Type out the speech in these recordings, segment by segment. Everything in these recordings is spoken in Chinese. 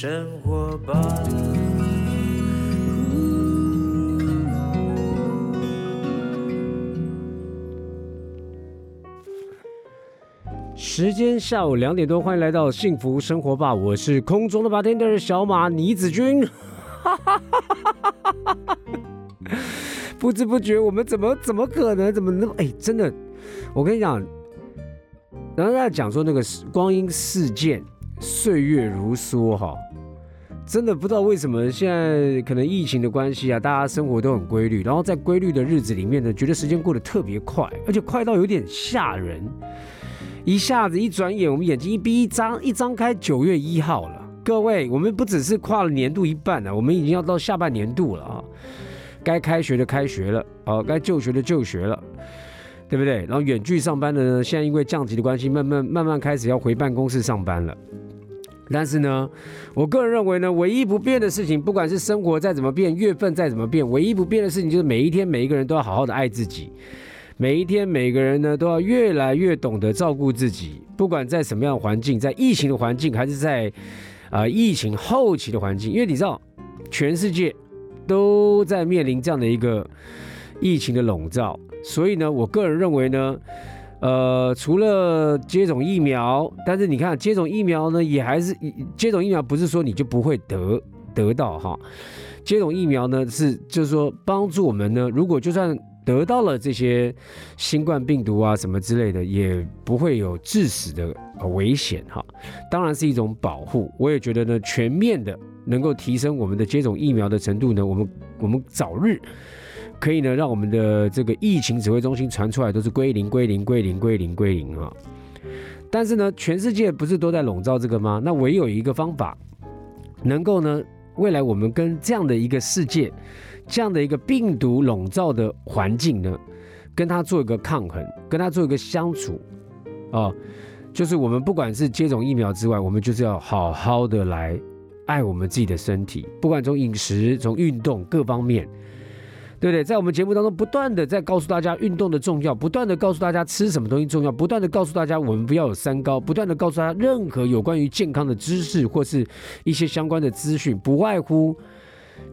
生活吧。时间下午两点多，欢迎来到幸福生活吧，我是空中的 bartender 小马倪子君。不知不觉，我们怎么怎么可能怎么那么哎，真的，我跟你讲，然后在讲说那个光阴似箭，岁月如梭哈，真的不知道为什么现在可能疫情的关系啊，大家生活都很规律，然后在规律的日子里面呢，觉得时间过得特别快，而且快到有点吓人。一下子一转眼，我们眼睛一闭一张一张开，九月一号了。各位，我们不只是跨了年度一半了，我们已经要到下半年度了啊！该开学的开学了，哦，该就学的就学了，对不对？然后远距上班的呢，现在因为降级的关系，慢慢慢慢开始要回办公室上班了。但是呢，我个人认为呢，唯一不变的事情，不管是生活再怎么变，月份再怎么变，唯一不变的事情就是每一天每一个人都要好好的爱自己。每一天，每个人呢都要越来越懂得照顾自己，不管在什么样的环境，在疫情的环境，还是在啊疫情后期的环境，因为你知道，全世界都在面临这样的一个疫情的笼罩，所以呢，我个人认为呢，呃，除了接种疫苗，但是你看，接种疫苗呢，也还是接种疫苗，不是说你就不会得得到哈，接种疫苗呢是就是说帮助我们呢，如果就算。得到了这些新冠病毒啊什么之类的，也不会有致死的危险哈。当然是一种保护。我也觉得呢，全面的能够提升我们的接种疫苗的程度呢，我们我们早日可以呢，让我们的这个疫情指挥中心传出来都是归零归零归零归零归零啊。但是呢，全世界不是都在笼罩这个吗？那唯有一个方法，能够呢，未来我们跟这样的一个世界。这样的一个病毒笼罩的环境呢，跟它做一个抗衡，跟它做一个相处，啊，就是我们不管是接种疫苗之外，我们就是要好好的来爱我们自己的身体，不管从饮食、从运动各方面，对不对？在我们节目当中，不断的在告诉大家运动的重要，不断的告诉大家吃什么东西重要，不断的告诉大家我们不要有三高，不断的告诉大家任何有关于健康的知识或是一些相关的资讯，不外乎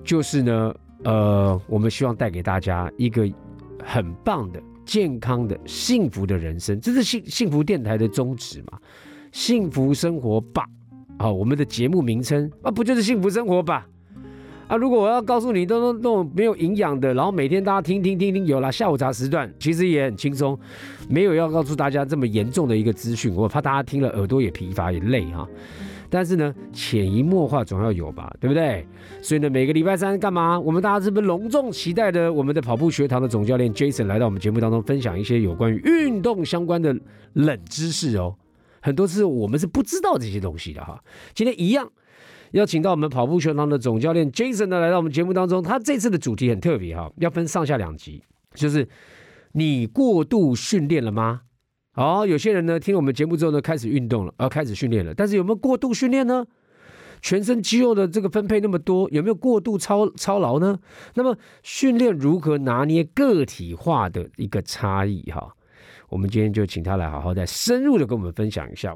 就是呢。呃，我们希望带给大家一个很棒的、健康的、幸福的人生，这是幸幸福电台的宗旨嘛？幸福生活吧，好，我们的节目名称啊，不就是幸福生活吧？啊，如果我要告诉你都都那种没有营养的，然后每天大家听听听听，有了下午茶时段，其实也很轻松，没有要告诉大家这么严重的一个资讯，我怕大家听了耳朵也疲乏也累哈。但是呢，潜移默化总要有吧，对不对？所以呢，每个礼拜三干嘛？我们大家是不是隆重期待的？我们的跑步学堂的总教练 Jason 来到我们节目当中，分享一些有关于运动相关的冷知识哦。很多次我们是不知道这些东西的哈。今天一样邀请到我们跑步学堂的总教练 Jason 呢，来到我们节目当中。他这次的主题很特别哈，要分上下两集，就是你过度训练了吗？好，有些人呢听了我们节目之后呢，开始运动了，而开始训练了。但是有没有过度训练呢？全身肌肉的这个分配那么多，有没有过度操操劳呢？那么训练如何拿捏个体化的一个差异？哈，我们今天就请他来好好再深入的跟我们分享一下。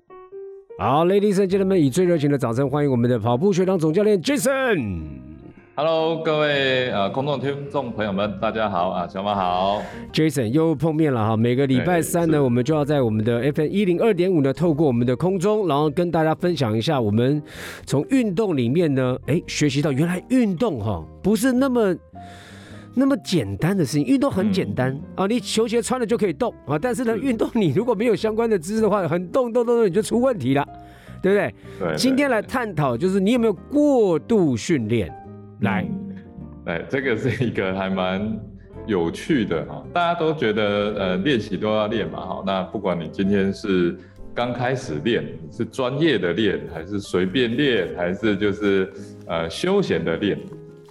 好，Ladies and gentlemen，以最热情的掌声欢迎我们的跑步学堂总教练 Jason。Hello，各位呃，空众听众朋友们，大家好啊，小马好，Jason 又碰面了哈。每个礼拜三呢，我们就要在我们的 FM 一零二点五呢，透过我们的空中，然后跟大家分享一下我们从运动里面呢，哎，学习到原来运动哈不是那么那么简单的事情。运动很简单啊，你球鞋穿了就可以动啊，但是呢，运动你如果没有相关的知识的话，很动动动动你就出问题了，对不对？对。今天来探讨就是你有没有过度训练。来，来，这个是一个还蛮有趣的哈，大家都觉得呃练习都要练嘛哈，那不管你今天是刚开始练，是专业的练，还是随便练，还是就是呃休闲的练，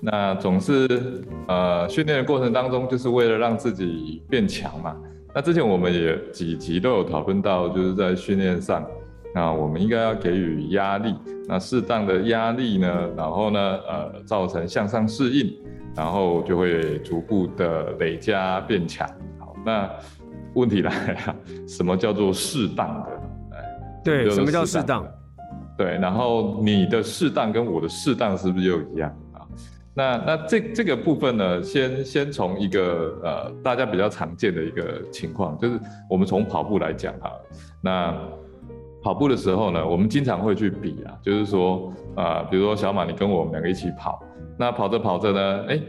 那总是呃训练的过程当中，就是为了让自己变强嘛。那之前我们也几集都有讨论到，就是在训练上。那我们应该要给予压力，那适当的压力呢，然后呢，呃，造成向上适应，然后就会逐步的累加变强。好，那问题来了，什么叫做适当的？对，什么叫适当？对，然后你的适当跟我的适当是不是又一样啊？那那这这个部分呢，先先从一个呃大家比较常见的一个情况，就是我们从跑步来讲哈，那跑步的时候呢，我们经常会去比啊，就是说啊、比如说小马你跟我们两个一起跑，那跑着跑着呢，哎，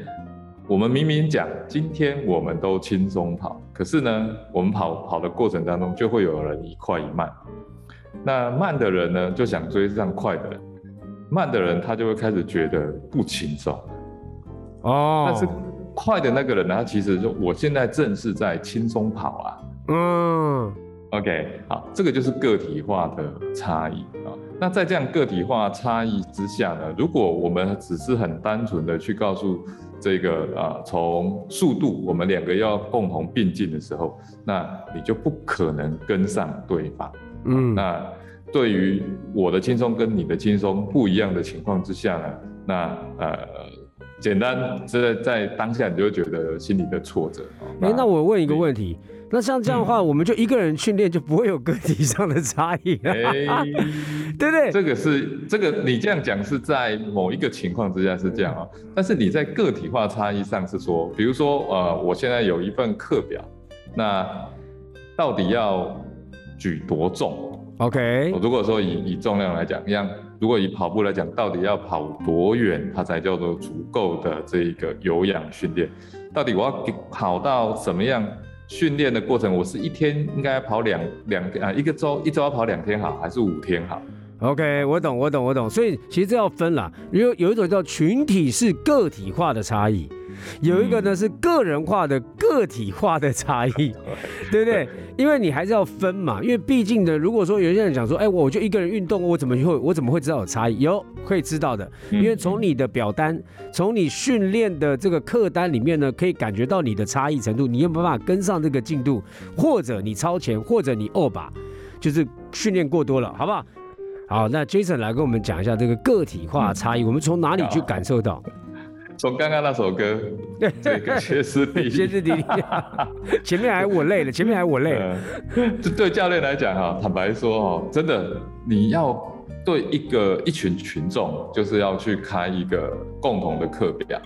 我们明明讲今天我们都轻松跑，可是呢，我们跑跑的过程当中就会有人一快一慢。那慢的人呢，就想追上快的人，慢的人他就会开始觉得不轻松。哦，但是快的那个人呢，他其实就我现在正是在轻松跑啊。嗯，OK，好，这个就是个体化的差异啊。那在这样个体化差异之下呢，如果我们只是很单纯的去告诉这个啊，从速度我们两个要共同并进的时候，那你就不可能跟上对方。嗯，那对于我的轻松跟你的轻松不一样的情况之下呢，那呃，简单在在当下你就会觉得心里的挫折。哦哎、那我问一个问题，那像这样的话，我们就一个人训练就不会有个体上的差异了，哎，对不对？这个是这个你这样讲是在某一个情况之下是这样啊、但是你在个体化差异上是说，比如说呃，我现在有一份课表，那到底要举多重？OK，如果说以以重量来讲，一样如果以跑步来讲，到底要跑多远，它才叫做足够的这一个有氧训练？到底我要给跑到什么样训练的过程？我是一天应该跑两两啊一个周一周要跑两天好，还是五天好？OK，我懂，我懂，我懂。所以其实这要分啦，有有一种叫群体式个体化的差异，有一个呢是个人化的个体化的差异，对不对？因为你还是要分嘛，因为毕竟呢，如果说有些人讲说，哎，我就一个人运动，我怎么会我怎么会知道有差异？有可以知道的，因为从你的表单，从你训练的这个课单里面呢，可以感觉到你的差异程度，你有没有办法跟上这个进度，或者你超前，或者你 over，就是训练过多了，好不好？好，那 Jason 来跟我们讲一下这个个体化的差异，我们从哪里去感受到？从刚刚那首歌，这个歇斯底里，歇斯底里，前面还我累了，前面还我累了。呃，这对教练来讲哈，坦白说哈，真的你要对一个一群群众，就是要去开一个共同的课表，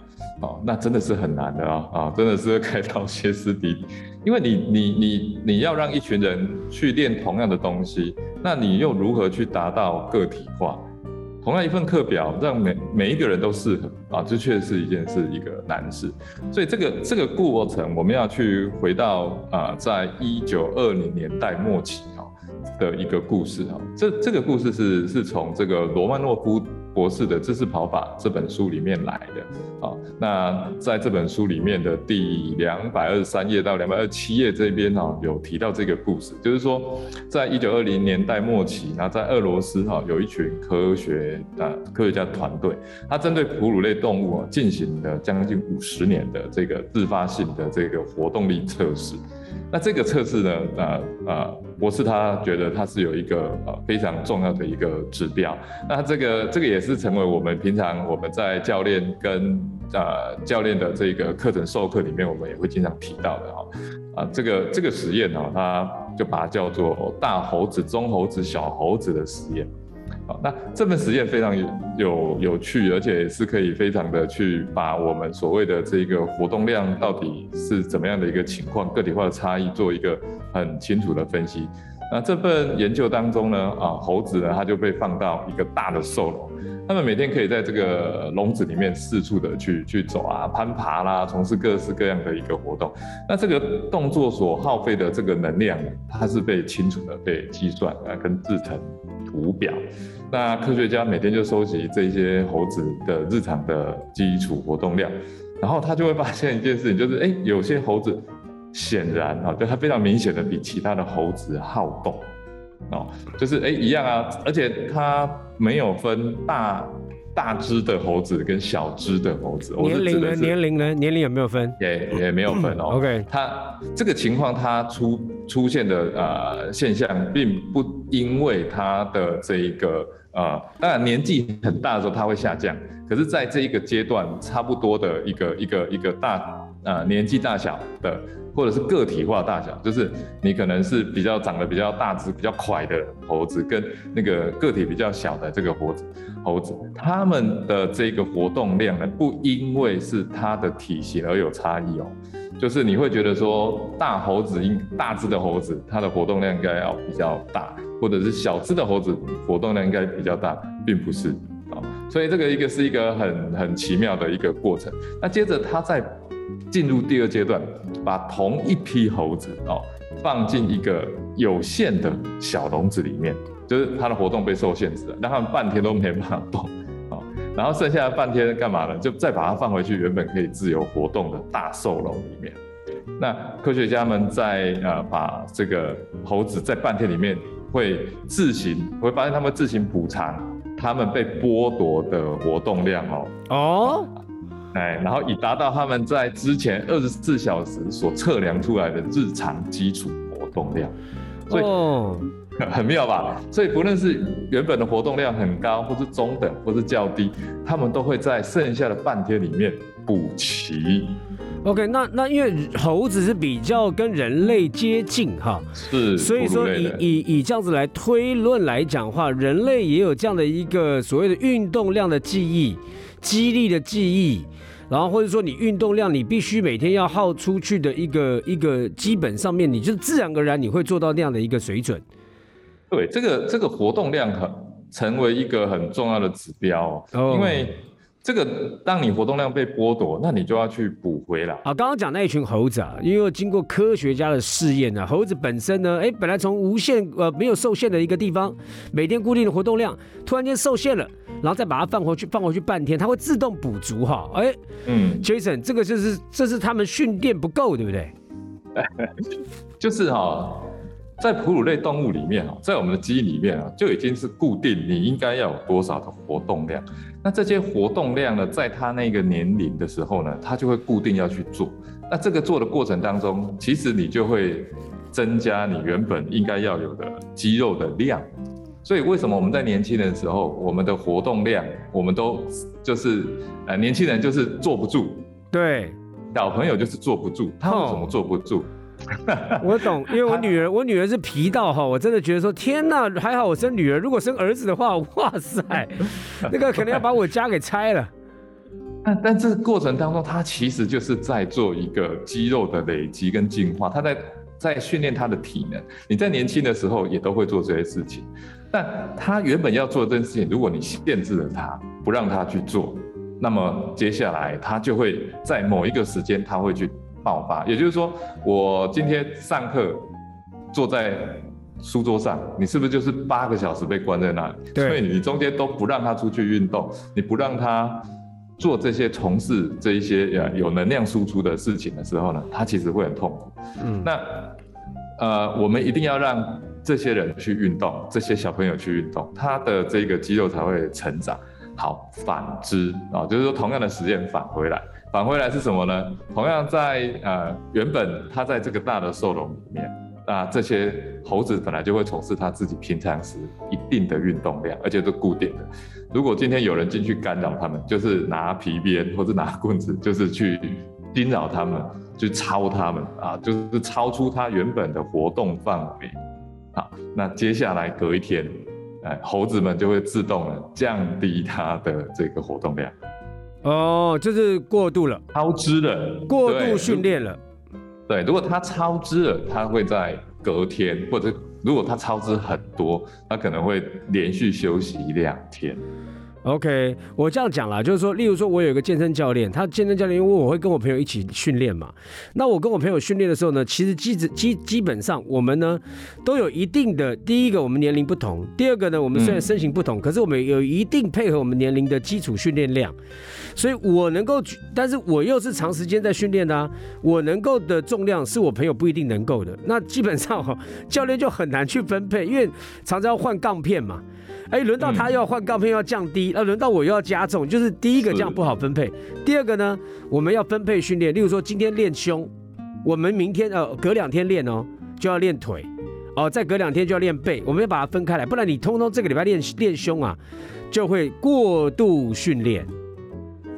哦，那真的是很难的啊啊，真的是会开到歇斯底里，因为你你你你要让一群人去练同样的东西，那你又如何去达到个体化？同样一份课表，让每每一个人都适合啊，这确实是一件是一个难事。所以这个这个过程，我们要去回到啊，在一九二零年代末期啊的一个故事啊。这这个故事是是从这个罗曼诺夫博士的《知识跑法》这本书里面来的啊。那在这本书里面的第两百二十三页到两百二十七页这边哈，有提到这个故事，就是说，在一九二零年代末期，然后在俄罗斯哈有一群科学啊科学家团队，他针对哺乳类动物啊进行了将近五十年的这个自发性的这个活动力测试。那这个测试呢，呃呃，博士他觉得它是有一个呃非常重要的一个指标。那这个这个也是成为我们平常我们在教练跟呃教练的这个课程授课里面，我们也会经常提到的哈。啊，这个这个实验呢、它就把它叫做大猴子、中猴子、小猴子的实验。好，那这份实验非常有有趣，而且是可以非常的去把我们所谓的这个活动量到底是怎么样的一个情况，个体化的差异做一个很清楚的分析。那这份研究当中呢，啊，猴子呢，它就被放到一个大的兽笼，他们每天可以在这个笼子里面四处的去去走啊、攀爬啦，从事各式各样的一个活动。那这个动作所耗费的这个能量，它是被清楚的被计算啊，跟制成图表。那科学家每天就收集这些猴子的日常的基础活动量，然后他就会发现一件事情，就是哎，有些猴子显然啊，就它非常明显的比其他的猴子好动哦，就是哎一样啊，而且它没有分大大只的猴子跟小只的猴子，我年龄呢？年龄呢？年龄有没有分？也也没有分哦。OK 它这个情况它出出现的呃现象，并不因为它的这一个呃，当然年纪很大的时候它会下降，可是在这一个阶段，差不多的一个一个一个大呃年纪大小的，或者是个体化大小，就是你可能是比较长得比较大只、比较快的猴子，跟那个个体比较小的这个猴子，猴子，它们的这个活动量呢，不因为是它的体型而有差异哦。就是你会觉得说，大猴子应大只的猴子，它的活动量应该要比较大，或者是小只的猴子活动量应该比较大，并不是啊。所以这个一个是一个很很奇妙的一个过程。那接着它在进入第二阶段，把同一批猴子哦放进一个有限的小笼子里面，就是它的活动被受限制了，让它们半天都没办法动。然后剩下的半天干嘛呢？就再把它放回去原本可以自由活动的大兽笼里面。那科学家们在呃把这个猴子在半天里面会自行会发现他们自行补偿他们被剥夺的活动量哦哦，哎，然后以达到他们在之前二十四小时所测量出来的日常基础活动量。所以。很妙吧？所以不论是原本的活动量很高，或是中等，或是较低，他们都会在剩下的半天里面补齐。OK，那那因为猴子是比较跟人类接近哈，是，所以说以以以这样子来推论来讲话，人类也有这样的一个所谓的运动量的记忆、激励的记忆。然后或者说你运动量，你必须每天要耗出去的一个一个基本上面，你就自然而然你会做到那样的一个水准。对，这个这个活动量很成为一个很重要的指标，因为这个当你活动量被剥夺，那你就要去补回来。啊，刚刚讲那一群猴子啊，因为经过科学家的试验呢，猴子本身呢，哎，本来从无限呃没有受限的一个地方，每天固定的活动量，突然间受限了，然后再把它放回去，放回去半天，它会自动补足哈。哎，嗯，Jason，这个就是这是他们训练不够，对不对？就是哈。在哺乳类动物里面哈，在我们的基因里面啊，就已经是固定你应该要有多少的活动量。那这些活动量呢，在它那个年龄的时候呢，它就会固定要去做。那这个做的过程当中，其实你就会增加你原本应该要有的肌肉的量。所以为什么我们在年轻的时候，我们的活动量，我们都就是呃，年轻人就是坐不住，对，小朋友就是坐不住，他为什么坐不住？我懂，因为我女儿，我女儿是皮到哈，我真的觉得说，天哪，还好我生女儿，如果生儿子的话，哇塞，那个可能要把我家给拆了。但但这个过程当中，他其实就是在做一个肌肉的累积跟进化，他在在训练他的体能。你在年轻的时候也都会做这些事情，但他原本要做这件事情，如果你限制了他，不让他去做，那么接下来他就会在某一个时间他会去。爆发，也就是说，我今天上课坐在书桌上，你是不是就是八个小时被关在那里？对，所以你中间都不让他出去运动，你不让他做这些从事这一些呃有能量输出的事情的时候呢，他其实会很痛苦。嗯，那呃，我们一定要让这些人去运动，这些小朋友去运动，他的这个肌肉才会成长。好，反之啊，就是说同样的时间返回来。返回来是什么呢？同样在呃原本他在这个大的兽笼里面，那这些猴子本来就会从事它自己平常时一定的运动量，而且是固定的。如果今天有人进去干扰它们，就是拿皮鞭或者拿棍子，就是去惊扰它们，去超它们啊，就是超出它原本的活动范围。好，那接下来隔一天，哎，猴子们就会自动的降低它的这个活动量。哦，就是过度了，超支了，过度训练了。对，如果它超支了，它会在隔天，或者如果它超支很多，它可能会连续休息两天。OK，我这样讲啦，就是说，例如说，我有一个健身教练，他健身教练，因为我会跟我朋友一起训练嘛。那我跟我朋友训练的时候呢，其实基基基本上我们呢都有一定的，第一个我们年龄不同，第二个呢我们虽然身形不同，可是我们有一定配合我们年龄的基础训练量。所以我能够，但是我又是长时间在训练的，啊我能够的重量是我朋友不一定能够的。那基本上哈，教练就很难去分配，因为常常要换杠片嘛。哎，轮到他要换杠片要降低，那轮到我又要加重，就是第一个这样不好分配。第二个呢，我们要分配训练，例如说今天练胸，我们明天呃隔两天练哦就要练腿，哦再隔两天就要练背，我们要把它分开来，不然你通通这个礼拜练练胸啊，就会过度训练。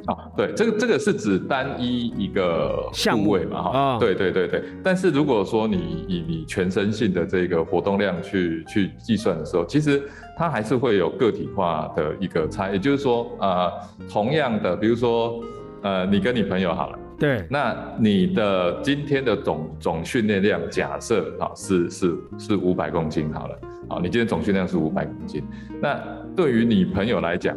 啊，对，这个这个是指单一一个部位嘛，哈、啊对对对对。但是如果说你以你全身性的这个活动量去去计算的时候，其实它还是会有个体化的一个差，也就是说，呃，同样的，比如说，呃，你跟你朋友好了。对，那你的今天的总总训练量，假设啊是是是五百公斤好了，好，你今天总训练量是五百公斤，那对于你朋友来讲，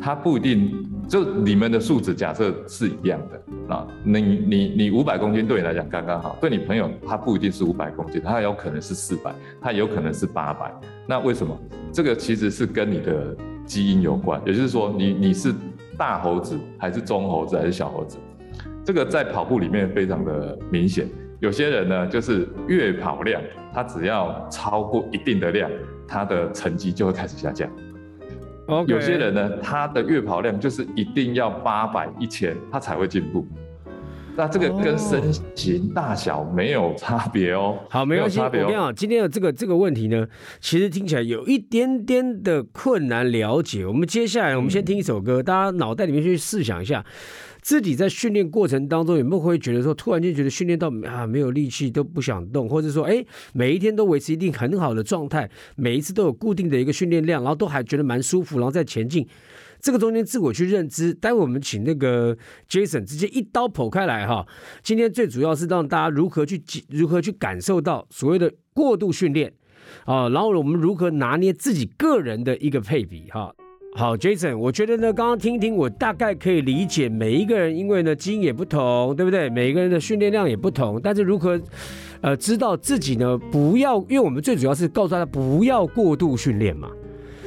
他不一定就你们的数值假设是一样的啊，你你你五百公斤对你来讲刚刚好，对你朋友他不一定是五百公斤，他有可能是四百，他有可能是八百，那为什么？这个其实是跟你的基因有关，也就是说你你是大猴子还是中猴子还是小猴子？这个在跑步里面非常的明显。有些人呢，就是月跑量，他只要超过一定的量，他的成绩就会开始下降。有些人呢，他的月跑量就是一定要八百、一千，他才会进步。那这个哦跟身形大小没有差别哦。好，没关系。有差别哦。我跟你讲，今天的这个这个问题呢，其实听起来有一点点的困难了解。我们接下来，我们先听一首歌，大家脑袋里面去试想一下，自己在训练过程当中有没有会觉得说，突然间觉得训练到啊没有力气都不想动，或者说哎每一天都维持一定很好的状态，每一次都有固定的一个训练量，然后都还觉得蛮舒服，然后再前进。这个中间自我去认知，待会我们请那个 Jason 直接一刀剖开来哈。今天最主要是让大家如何去如何去感受到所谓的过度训练啊，然后我们如何拿捏自己个人的一个配比哈。好，Jason，我觉得呢，刚刚听一听，我大概可以理解每一个人，因为呢基因也不同，对不对？每一个人的训练量也不同，但是如何呃知道自己呢不要，因为我们最主要是告诉大家不要过度训练嘛。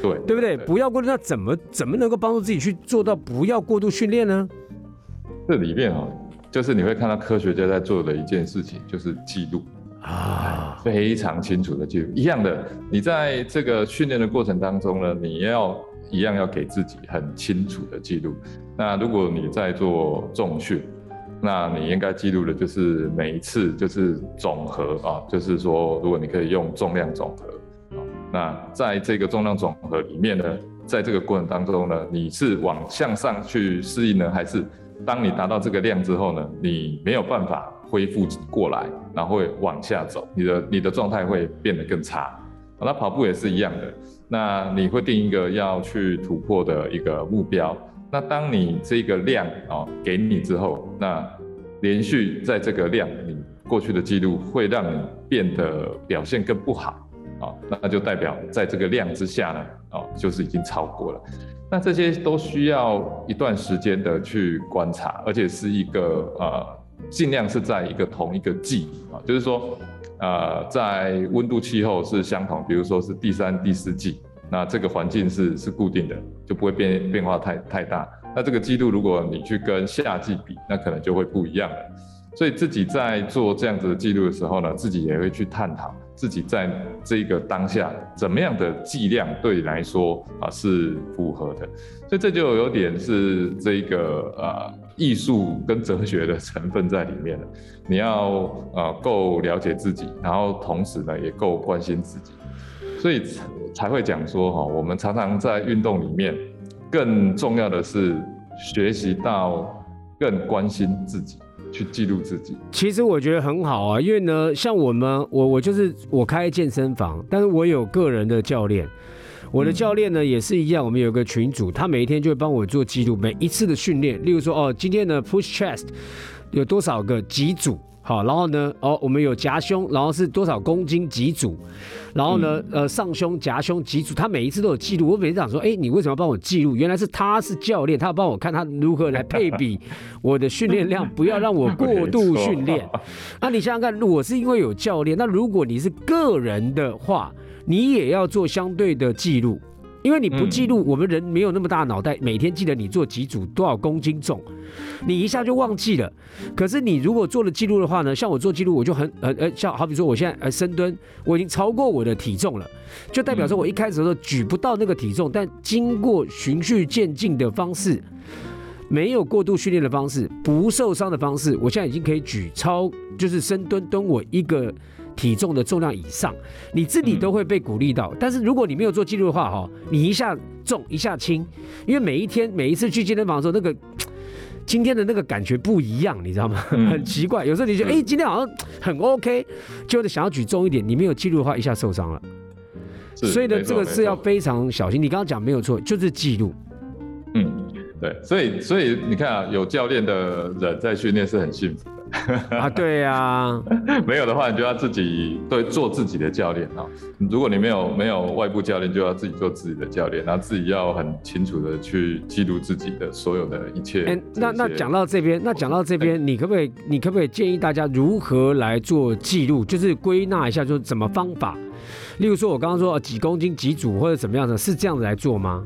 对对不对？不要过度，那怎么怎么能够帮助自己去做到不要过度训练呢？这里面哦，就是你会看到科学家在做的一件事情，就是记录。啊，非常清楚的记录。一样的，你在这个训练的过程当中呢，你要一样要给自己很清楚的记录。那如果你在做重训，那你应该记录的就是每一次就是总和啊，就是说，如果你可以用重量总和啊，那在这个重量总和里面呢，在这个过程当中呢，你是往向上去适应呢，还是当你达到这个量之后呢，你没有办法恢复过来，然后会往下走，你的你的状态会变得更差。那跑步也是一样的，那你会定一个要去突破的一个目标。那当你这个量哦给你之后，那连续在这个量，你过去的记录会让你变得表现更不好。哦，那就代表在这个量之下呢，哦，就是已经超过了。那这些都需要一段时间的去观察，而且是一个呃，尽量是在一个同一个季啊，就是说，呃，在温度气候是相同，比如说是第三、第四季，那这个环境是是固定的，就不会变变化太太大。那这个季度如果你去跟夏季比，那可能就会不一样了。所以自己在做这样子的记录的时候呢，自己也会去探讨自己在这个当下怎么样的剂量对你来说啊是符合的。所以这就有点是这个呃艺术跟哲学的成分在里面了。你要呃够了解自己，然后同时呢也够关心自己，所以才会讲说哈，我们常常在运动里面，更重要的是学习到更关心自己。去记录自己，其实我觉得很好啊，因为呢，像我们，我我就是我开健身房，但是我有个人的教练，我的教练呢也是一样，我们有个群主，他每一天就会帮我做记录，每一次的训练，例如说哦，今天的 push chest 有多少个几组。好，然后呢，哦，我们有夹胸，然后是多少公斤几组，然后呢，呃，上胸夹胸几组，他每一次都有记录。我每次想说，哎，你为什么要帮我记录？原来是他是教练，他要帮我看他如何来配比 我的训练量，不要让我过度训练。那你想想看，我是因为有教练，那如果你是个人的话，你也要做相对的记录。因为你不记录，我们人没有那么大脑袋，每天记得你做几组多少公斤重，你一下就忘记了。可是你如果做了记录的话呢，像我做记录，我就很呃呃，像好比说我现在呃深蹲，我已经超过我的体重了，就代表说我一开始的时候举不到那个体重，但经过循序渐进的方式，没有过度训练的方式，不受伤的方式，我现在已经可以举超就是深蹲蹲我一个。体重的重量以上，你自己都会被鼓励到。但是如果你没有做记录的话，哈，你一下重一下轻，因为每一天每一次去健身房的时候，那个 今天的那个感觉不一样，你知道吗？嗯很奇怪，有时候你觉得哎、今天好像很 OK，就是想要举重一点，你没有记录的话，一下受伤了。所以呢，这个是要非常小心。你刚刚讲没有错，就是记录。嗯，对，所以所以你看啊，有教练的人在训练是很幸福的，啊，对啊，没有的话，你就要自己对做自己的教练啊。如果你没有没有外部教练，就要自己做自己的教练，然后自己要很清楚的去记录自己的所有的一切。哎、那那讲到这边，那讲到这边，你可不可以，你可不可以建议大家如何来做记录？就是归纳一下，就是怎么方法？例如说，我刚刚说呃几公斤几组或者怎么样的，是这样子来做吗？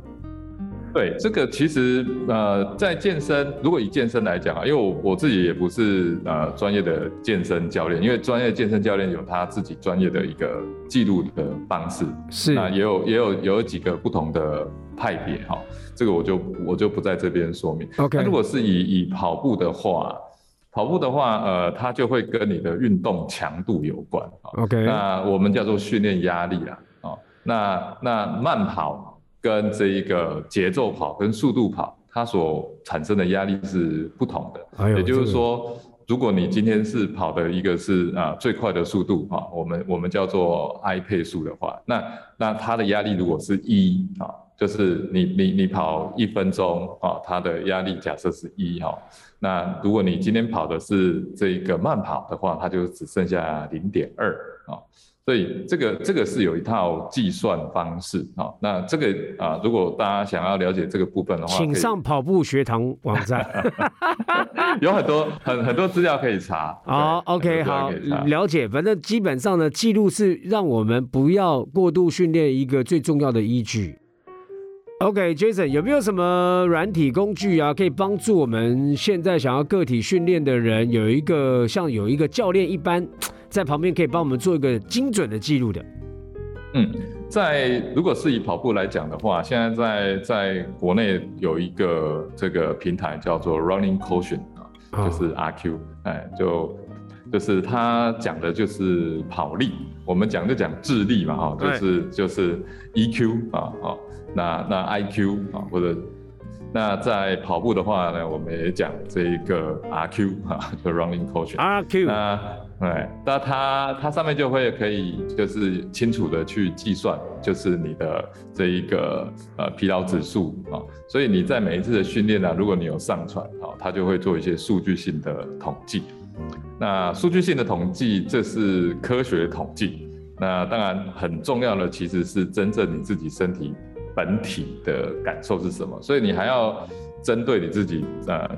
对，这个其实呃，在健身，如果以健身来讲啊，因为我我自己也不是呃专业的健身教练，因为专业健身教练有他自己专业的一个记录的方式，是。那也有也有有几个不同的派别哈，这个我就我就不在这边说明。OK 那如果是以以跑步的话，跑步的话，呃，它就会跟你的运动强度有关啊。OK 那我们叫做训练压力啊，哦，那那慢跑跟这一个节奏跑跟速度跑，它所产生的压力是不同的。哎也就是这个说，如果你今天是跑的一个是啊、最快的速度啊，我们我们叫做 I 配速的话，那那它的压力如果是一啊，就是你你你跑一分钟啊，它的压力假设是一哈，那如果你今天跑的是这一个慢跑的话，它就只剩下零点二啊。所以这个这个是有一套计算方式啊，那这个啊，如果大家想要了解这个部分的话，请上跑步学堂网站。有很多很很多资料可以查。好对，OK，好了解。反正基本上呢，记录是让我们不要过度训练一个最重要的依据。OK，Jason，、有没有什么软体工具啊，可以帮助我们现在想要个体训练的人，有一个像有一个教练一般，在旁边可以帮我们做一个精准的记录的？嗯，在如果是以跑步来讲的话，现在在在国内有一个这个平台叫做 Running Quotient 啊，啊就是 RQ，哎，就就是它讲的就是跑力，我们讲就讲智力嘛，哈，就是就是 EQ 啊，好，那那 IQ 啊，或者那在跑步的话呢，我们也讲这一个 RQ 啊，就 Running Quotient。RQ 那对，那它它上面就会可以就是清楚的去计算，就是你的这一个呃疲劳指数啊，所以你在每一次的训练呢、如果你有上传啊，它就会做一些数据性的统计。那数据性的统计，这是科学统计。那当然很重要的其实是真正你自己身体本体的感受是什么，所以你还要针对你自己呃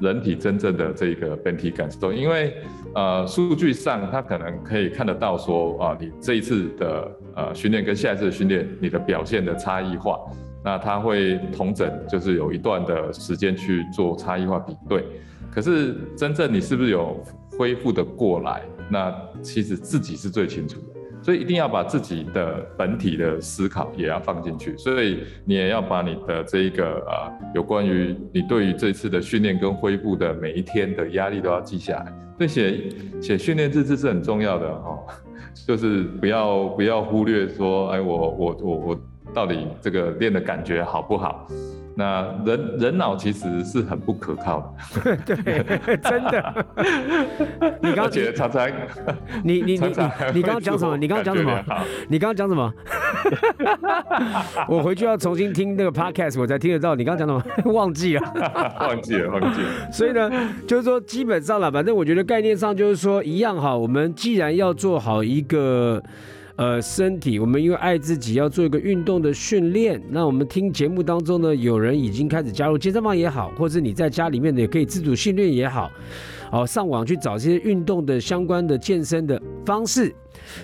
人体真正的这个本体感受，因为呃数据上它可能可以看得到说啊、你这一次的呃训练跟下一次的训练你的表现的差异化，那它会同整就是有一段的时间去做差异化比对，可是真正你是不是有恢复的过来，那其实自己是最清楚的。所以一定要把自己的本体的思考也要放进去，所以你也要把你的这一个呃有关于你对于这次的训练跟恢复的每一天的压力都要记下来。所以写写训练日志是很重要的哦，就是不要不要忽略说，哎，我我我我到底这个练的感觉好不好？那人人脑其实是很不可靠的，对，真的。你刚而且常常你你你你你刚刚讲什么？你刚刚讲什么？你刚刚讲什么？我回去要重新听那个 podcast，我才听得到。你刚刚讲什么？忘记了。忘记了，忘记了。所以呢，就是说基本上了，反正我觉得概念上就是说一样哈。我们既然要做好一个呃身体，我们因为爱自己要做一个运动的训练，那我们听节目当中呢，有人已经开始加入健身房也好，或者你在家里面呢也可以自主训练也好，好上网去找这些运动的相关的健身的方式。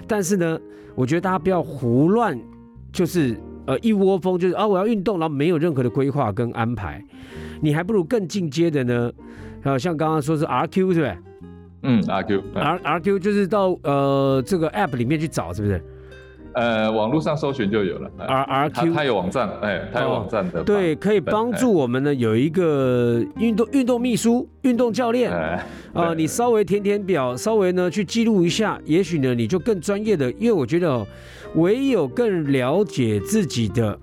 但是呢，我觉得大家不要胡乱，就是呃一窝蜂，就是啊我要运动，然后没有任何的规划跟安排。你还不如更进阶的呢，还呃，像刚刚说是 RQ 对不对嗯，阿 Q，呃？R RQ 就是到呃这个 App 里面去找，是不是呃，网络上搜寻就有了。R R Q，它有网站，哎，它有网站的。对，可以帮助我们呢有一个运动运动秘书、运动教练哎，啊、你稍微填填表，稍微呢去记录一下，也许呢你就更专业的，因为我觉得哦，唯有更了解自己的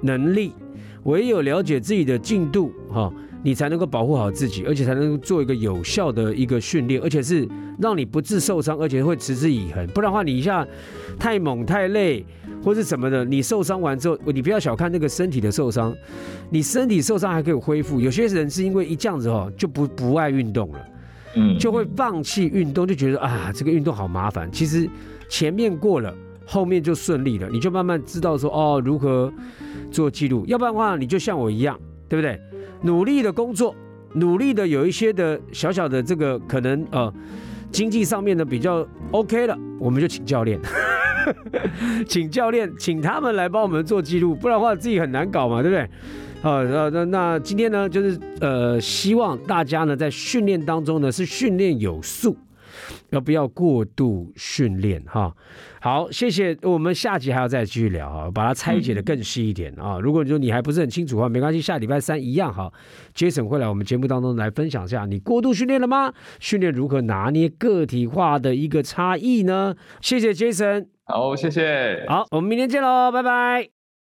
能力，唯有了解自己的进度，哈、你才能够保护好自己，而且才能够做一个有效的一个训练，而且是让你不致受伤，而且会持之以恒。不然的话，你一下太猛太累，或是什么的，你受伤完之后，你不要小看那个身体的受伤，你身体受伤还可以恢复。有些人是因为一这样子哦，就不不爱运动了，嗯，就会放弃运动，就觉得啊，这个运动好麻烦。其实前面过了，后面就顺利了，你就慢慢知道说哦，如何做记录。要不然的话，你就像我一样，对不对？努力的工作，努力的有一些的小小的这个可能呃经济上面的比较 OK 了，我们就请教练，请教练，请他们来帮我们做记录，不然的话自己很难搞嘛，对不对？啊，那那那今天呢，就是呃，希望大家呢在训练当中呢是训练有素，要不要过度训练哈？好，谢谢。我们下集还要再继续聊啊，把它拆解的更细一点啊。如果你说你还不是很清楚的话，没关系，下礼拜三一样哈。Jason 会来我们节目当中来分享一下，你过度训练了吗？训练如何拿捏个体化的一个差异呢？谢谢 Jason，好，谢谢。好，我们明天见喽，拜拜。